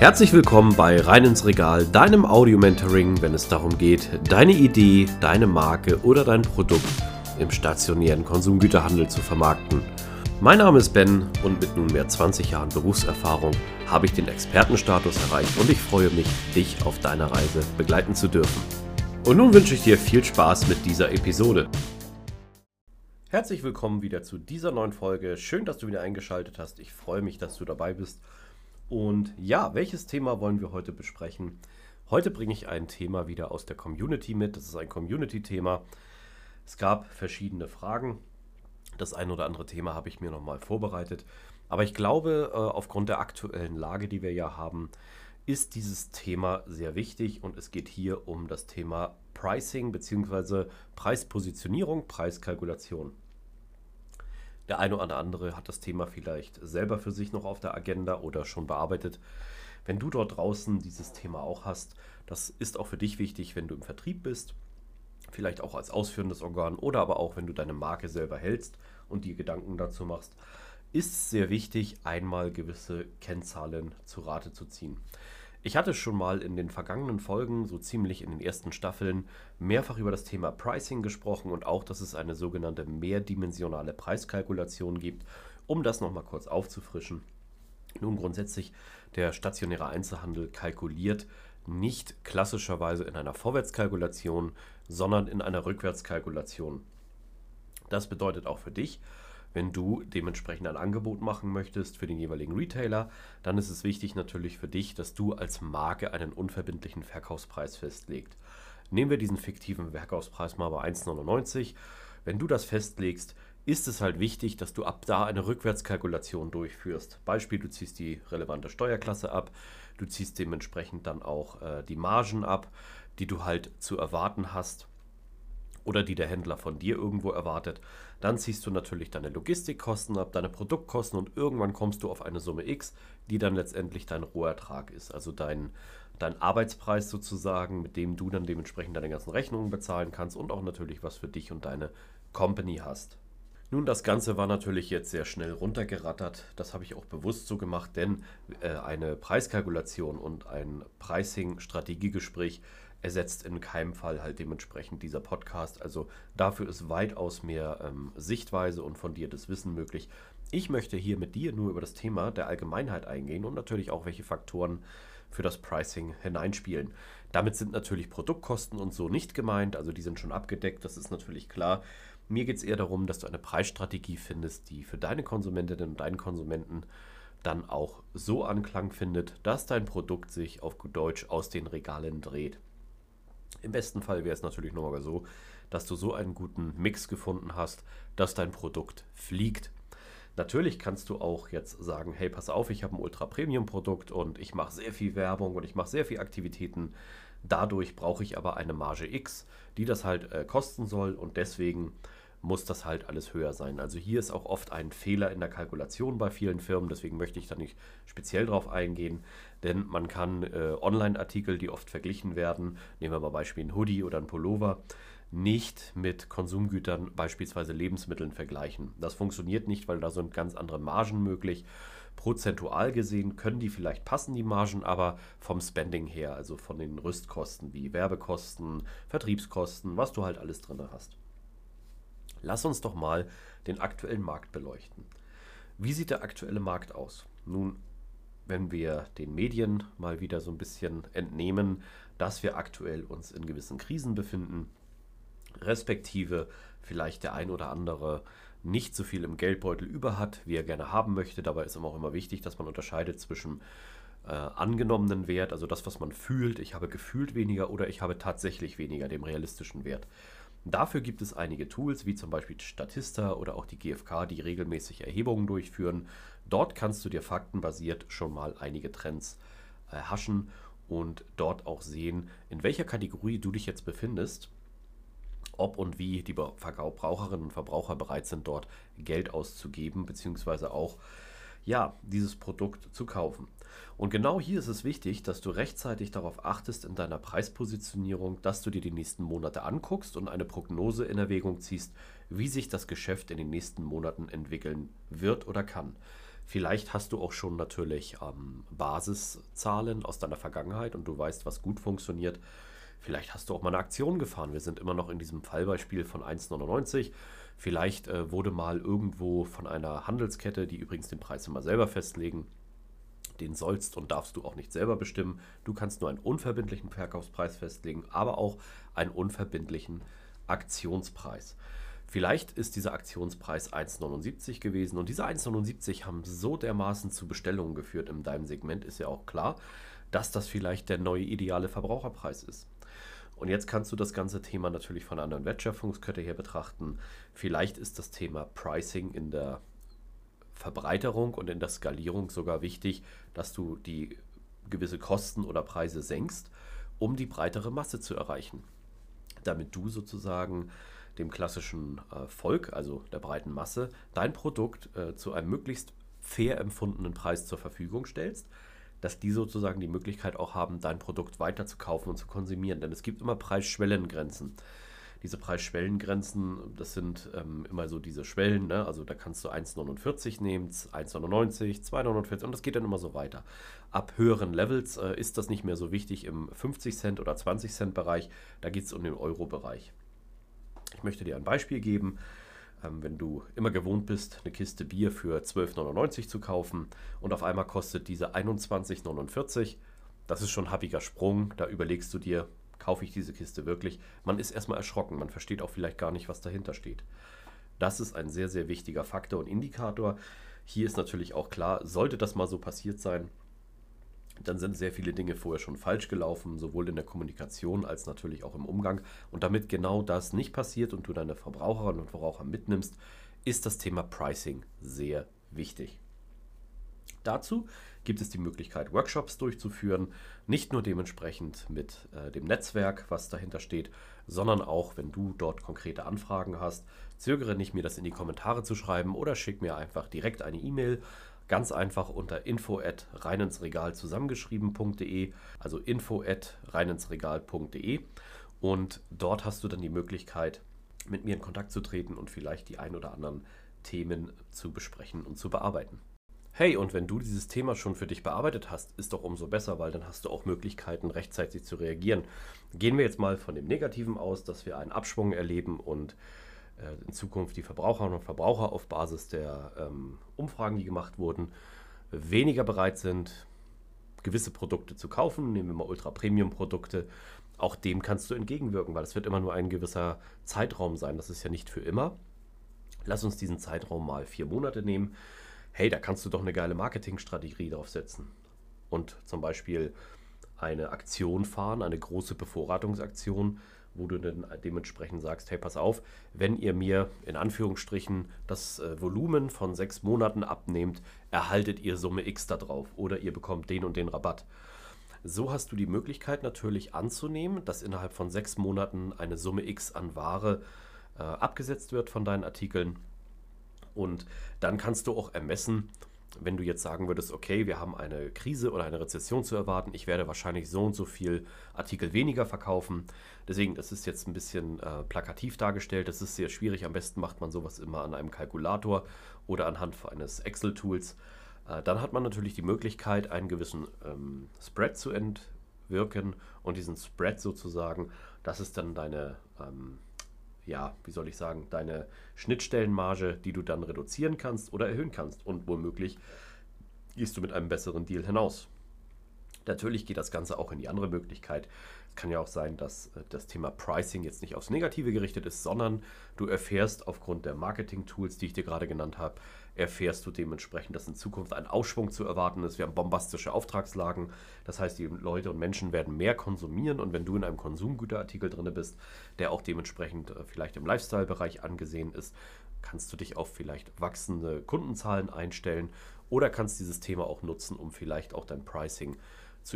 Herzlich willkommen bei Rein ins Regal, deinem Audio-Mentoring, wenn es darum geht, deine Idee, deine Marke oder dein Produkt im stationären Konsumgüterhandel zu vermarkten. Mein Name ist Ben und mit nunmehr 20 Jahren Berufserfahrung habe ich den Expertenstatus erreicht und ich freue mich, dich auf deiner Reise begleiten zu dürfen. Und nun wünsche ich dir viel Spaß mit dieser Episode. Herzlich willkommen wieder zu dieser neuen Folge. Schön, dass du wieder eingeschaltet hast. Ich freue mich, dass du dabei bist. Und ja, welches Thema wollen wir heute besprechen? Heute bringe ich ein Thema wieder aus der Community mit. Das ist ein Community-Thema. Es gab verschiedene Fragen. Das ein oder andere Thema habe ich mir nochmal vorbereitet. Aber ich glaube, äh, aufgrund der aktuellen Lage, die wir ja haben, ist dieses Thema sehr wichtig und es geht hier um das Thema Pricing bzw. Preispositionierung, Preiskalkulation. Der eine oder andere hat das Thema vielleicht selber für sich noch auf der Agenda oder schon bearbeitet. Wenn du dort draußen dieses Thema auch hast, das ist auch für dich wichtig, wenn du im Vertrieb bist, vielleicht auch als ausführendes Organ oder aber auch wenn du deine Marke selber hältst und dir Gedanken dazu machst, ist es sehr wichtig, einmal gewisse Kennzahlen zu Rate zu ziehen. Ich hatte schon mal in den vergangenen Folgen, so ziemlich in den ersten Staffeln, mehrfach über das Thema Pricing gesprochen und auch, dass es eine sogenannte mehrdimensionale Preiskalkulation gibt, um das nochmal kurz aufzufrischen. Nun grundsätzlich, der stationäre Einzelhandel kalkuliert nicht klassischerweise in einer Vorwärtskalkulation, sondern in einer Rückwärtskalkulation. Das bedeutet auch für dich, wenn du dementsprechend ein Angebot machen möchtest für den jeweiligen Retailer, dann ist es wichtig natürlich für dich, dass du als Marke einen unverbindlichen Verkaufspreis festlegst. Nehmen wir diesen fiktiven Verkaufspreis mal bei 1,99. Wenn du das festlegst, ist es halt wichtig, dass du ab da eine Rückwärtskalkulation durchführst. Beispiel, du ziehst die relevante Steuerklasse ab, du ziehst dementsprechend dann auch äh, die Margen ab, die du halt zu erwarten hast oder die der Händler von dir irgendwo erwartet. Dann ziehst du natürlich deine Logistikkosten ab, deine Produktkosten und irgendwann kommst du auf eine Summe X, die dann letztendlich dein Rohertrag ist. Also dein, dein Arbeitspreis sozusagen, mit dem du dann dementsprechend deine ganzen Rechnungen bezahlen kannst und auch natürlich was für dich und deine Company hast. Nun, das Ganze war natürlich jetzt sehr schnell runtergerattert. Das habe ich auch bewusst so gemacht, denn äh, eine Preiskalkulation und ein Pricing-Strategiegespräch ersetzt in keinem Fall halt dementsprechend dieser Podcast. Also dafür ist weitaus mehr ähm, Sichtweise und fundiertes Wissen möglich. Ich möchte hier mit dir nur über das Thema der Allgemeinheit eingehen und natürlich auch, welche Faktoren für das Pricing hineinspielen. Damit sind natürlich Produktkosten und so nicht gemeint, also die sind schon abgedeckt, das ist natürlich klar. Mir geht es eher darum, dass du eine Preisstrategie findest, die für deine Konsumentinnen und deinen Konsumenten dann auch so Anklang findet, dass dein Produkt sich auf gut Deutsch aus den Regalen dreht. Im besten Fall wäre es natürlich nochmal so, dass du so einen guten Mix gefunden hast, dass dein Produkt fliegt. Natürlich kannst du auch jetzt sagen, hey, pass auf, ich habe ein Ultra-Premium-Produkt und ich mache sehr viel Werbung und ich mache sehr viel Aktivitäten. Dadurch brauche ich aber eine Marge X, die das halt äh, kosten soll und deswegen muss das halt alles höher sein. Also hier ist auch oft ein Fehler in der Kalkulation bei vielen Firmen, deswegen möchte ich da nicht speziell drauf eingehen, denn man kann äh, Online-Artikel, die oft verglichen werden, nehmen wir mal Beispiel ein Hoodie oder ein Pullover, nicht mit Konsumgütern, beispielsweise Lebensmitteln vergleichen. Das funktioniert nicht, weil da sind ganz andere Margen möglich. Prozentual gesehen können die vielleicht passen, die Margen, aber vom Spending her, also von den Rüstkosten wie Werbekosten, Vertriebskosten, was du halt alles drin hast. Lass uns doch mal den aktuellen Markt beleuchten. Wie sieht der aktuelle Markt aus? Nun, wenn wir den Medien mal wieder so ein bisschen entnehmen, dass wir aktuell uns in gewissen Krisen befinden, respektive vielleicht der ein oder andere nicht so viel im Geldbeutel über hat, wie er gerne haben möchte. Dabei ist immer auch immer wichtig, dass man unterscheidet zwischen äh, angenommenen Wert, also das, was man fühlt, ich habe gefühlt weniger oder ich habe tatsächlich weniger, dem realistischen Wert. Dafür gibt es einige Tools, wie zum Beispiel Statista oder auch die GfK, die regelmäßig Erhebungen durchführen. Dort kannst du dir faktenbasiert schon mal einige Trends äh, haschen und dort auch sehen, in welcher Kategorie du dich jetzt befindest, ob und wie die Verbraucherinnen und Verbraucher bereit sind, dort Geld auszugeben, beziehungsweise auch ja, dieses Produkt zu kaufen. Und genau hier ist es wichtig, dass du rechtzeitig darauf achtest in deiner Preispositionierung, dass du dir die nächsten Monate anguckst und eine Prognose in Erwägung ziehst, wie sich das Geschäft in den nächsten Monaten entwickeln wird oder kann. Vielleicht hast du auch schon natürlich ähm, Basiszahlen aus deiner Vergangenheit und du weißt, was gut funktioniert. Vielleicht hast du auch mal eine Aktion gefahren. Wir sind immer noch in diesem Fallbeispiel von 1,99. Vielleicht äh, wurde mal irgendwo von einer Handelskette, die übrigens den Preis immer selber festlegen, den sollst und darfst du auch nicht selber bestimmen. Du kannst nur einen unverbindlichen Verkaufspreis festlegen, aber auch einen unverbindlichen Aktionspreis. Vielleicht ist dieser Aktionspreis 1,79 gewesen und diese 1,79 haben so dermaßen zu Bestellungen geführt in deinem Segment, ist ja auch klar, dass das vielleicht der neue ideale Verbraucherpreis ist. Und jetzt kannst du das ganze Thema natürlich von einer anderen Wertschöpfungskette her betrachten. Vielleicht ist das Thema Pricing in der Verbreiterung und in der Skalierung sogar wichtig, dass du die gewisse Kosten oder Preise senkst, um die breitere Masse zu erreichen. Damit du sozusagen dem klassischen äh, Volk, also der breiten Masse, dein Produkt äh, zu einem möglichst fair empfundenen Preis zur Verfügung stellst, dass die sozusagen die Möglichkeit auch haben, dein Produkt weiter zu kaufen und zu konsumieren. Denn es gibt immer Preisschwellengrenzen. Diese Preisschwellengrenzen, das sind ähm, immer so diese Schwellen, ne? also da kannst du 1,49 nehmen, 1,99, 2,49 und das geht dann immer so weiter. Ab höheren Levels äh, ist das nicht mehr so wichtig im 50 Cent oder 20 Cent Bereich, da geht es um den Euro-Bereich. Ich möchte dir ein Beispiel geben. Ähm, wenn du immer gewohnt bist, eine Kiste Bier für 12,99 zu kaufen und auf einmal kostet diese 21,49, das ist schon ein happiger Sprung. Da überlegst du dir, kaufe ich diese Kiste wirklich? Man ist erstmal erschrocken, man versteht auch vielleicht gar nicht, was dahinter steht. Das ist ein sehr, sehr wichtiger Faktor und Indikator. Hier ist natürlich auch klar, sollte das mal so passiert sein, dann sind sehr viele Dinge vorher schon falsch gelaufen, sowohl in der Kommunikation als natürlich auch im Umgang. Und damit genau das nicht passiert und du deine Verbraucherinnen und Verbraucher mitnimmst, ist das Thema Pricing sehr wichtig. Dazu gibt es die Möglichkeit, Workshops durchzuführen, nicht nur dementsprechend mit äh, dem Netzwerk, was dahinter steht, sondern auch, wenn du dort konkrete Anfragen hast, zögere nicht, mir das in die Kommentare zu schreiben oder schick mir einfach direkt eine E-Mail Ganz einfach unter info at reinensregal zusammengeschrieben.de, also info at reinensregal.de und dort hast du dann die Möglichkeit, mit mir in Kontakt zu treten und vielleicht die ein oder anderen Themen zu besprechen und zu bearbeiten. Hey, und wenn du dieses Thema schon für dich bearbeitet hast, ist doch umso besser, weil dann hast du auch Möglichkeiten, rechtzeitig zu reagieren. Gehen wir jetzt mal von dem Negativen aus, dass wir einen Abschwung erleben und in Zukunft die Verbraucherinnen und Verbraucher auf Basis der ähm, Umfragen, die gemacht wurden, weniger bereit sind, gewisse Produkte zu kaufen. Nehmen wir mal Ultra-Premium-Produkte. Auch dem kannst du entgegenwirken, weil es wird immer nur ein gewisser Zeitraum sein. Das ist ja nicht für immer. Lass uns diesen Zeitraum mal vier Monate nehmen. Hey, da kannst du doch eine geile Marketingstrategie draufsetzen. Und zum Beispiel eine Aktion fahren, eine große Bevorratungsaktion, wo du dann dementsprechend sagst, hey, pass auf, wenn ihr mir in Anführungsstrichen das äh, Volumen von sechs Monaten abnehmt, erhaltet ihr Summe X da drauf oder ihr bekommt den und den Rabatt. So hast du die Möglichkeit natürlich anzunehmen, dass innerhalb von sechs Monaten eine Summe X an Ware äh, abgesetzt wird von deinen Artikeln. Und dann kannst du auch ermessen, wenn du jetzt sagen würdest, okay, wir haben eine Krise oder eine Rezession zu erwarten, ich werde wahrscheinlich so und so viel Artikel weniger verkaufen. Deswegen, das ist jetzt ein bisschen äh, plakativ dargestellt, das ist sehr schwierig. Am besten macht man sowas immer an einem Kalkulator oder anhand eines Excel-Tools. Äh, dann hat man natürlich die Möglichkeit, einen gewissen ähm, Spread zu entwirken und diesen Spread sozusagen, das ist dann deine ähm, ja, wie soll ich sagen, deine Schnittstellenmarge, die du dann reduzieren kannst oder erhöhen kannst. Und womöglich gehst du mit einem besseren Deal hinaus. Natürlich geht das Ganze auch in die andere Möglichkeit. Kann ja auch sein, dass äh, das Thema Pricing jetzt nicht aufs Negative gerichtet ist, sondern du erfährst aufgrund der Marketing-Tools, die ich dir gerade genannt habe, erfährst du dementsprechend, dass in Zukunft ein Aufschwung zu erwarten ist. Wir haben bombastische Auftragslagen. Das heißt, die Leute und Menschen werden mehr konsumieren. Und wenn du in einem Konsumgüterartikel drin bist, der auch dementsprechend äh, vielleicht im Lifestyle-Bereich angesehen ist, kannst du dich auf vielleicht wachsende Kundenzahlen einstellen oder kannst dieses Thema auch nutzen, um vielleicht auch dein Pricing zu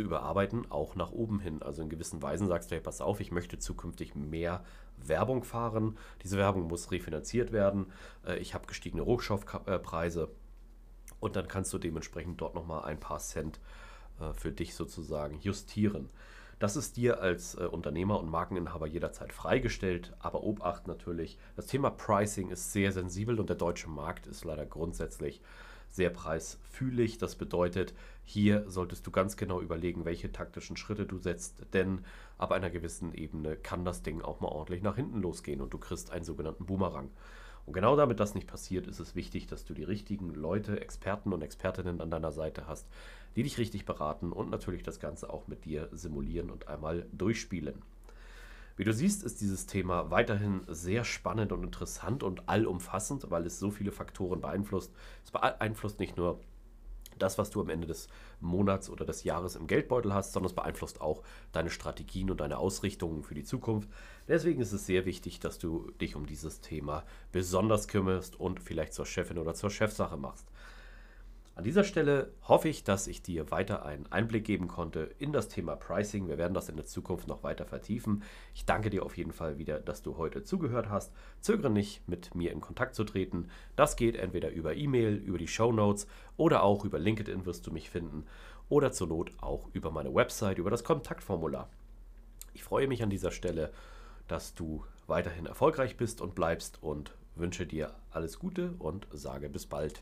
überarbeiten, auch nach oben hin. Also in gewissen Weisen sagst du, hey, pass auf, ich möchte zukünftig mehr Werbung fahren. Diese Werbung muss refinanziert werden. Äh, ich habe gestiegene Rohstoffpreise und dann kannst du dementsprechend dort nochmal ein paar Cent äh, für dich sozusagen justieren. Das ist dir als äh, Unternehmer und Markeninhaber jederzeit freigestellt, aber Obacht natürlich, das Thema Pricing ist sehr sensibel und der deutsche Markt ist leider grundsätzlich sehr preisfühlig. Das bedeutet, hier solltest du ganz genau überlegen, welche taktischen Schritte du setzt, denn ab einer gewissen Ebene kann das Ding auch mal ordentlich nach hinten losgehen und du kriegst einen sogenannten Boomerang. Und genau damit das nicht passiert, ist es wichtig, dass du die richtigen Leute, Experten und Expertinnen an deiner Seite hast, die dich richtig beraten und natürlich das Ganze auch mit dir simulieren und einmal durchspielen. Wie du siehst, ist dieses Thema weiterhin sehr spannend und interessant und allumfassend, weil es so viele Faktoren beeinflusst. Es beeinflusst nicht nur das, was du am Ende des Monats oder des Jahres im Geldbeutel hast, sondern es beeinflusst auch deine Strategien und deine Ausrichtungen für die Zukunft. Deswegen ist es sehr wichtig, dass du dich um dieses Thema besonders kümmerst und vielleicht zur Chefin oder zur Chefsache machst. An dieser Stelle hoffe ich, dass ich dir weiter einen Einblick geben konnte in das Thema Pricing. Wir werden das in der Zukunft noch weiter vertiefen. Ich danke dir auf jeden Fall wieder, dass du heute zugehört hast. Zögere nicht, mit mir in Kontakt zu treten. Das geht entweder über E-Mail, über die Show Notes oder auch über LinkedIn wirst du mich finden oder zur Not auch über meine Website, über das Kontaktformular. Ich freue mich an dieser Stelle, dass du weiterhin erfolgreich bist und bleibst und wünsche dir alles Gute und sage bis bald.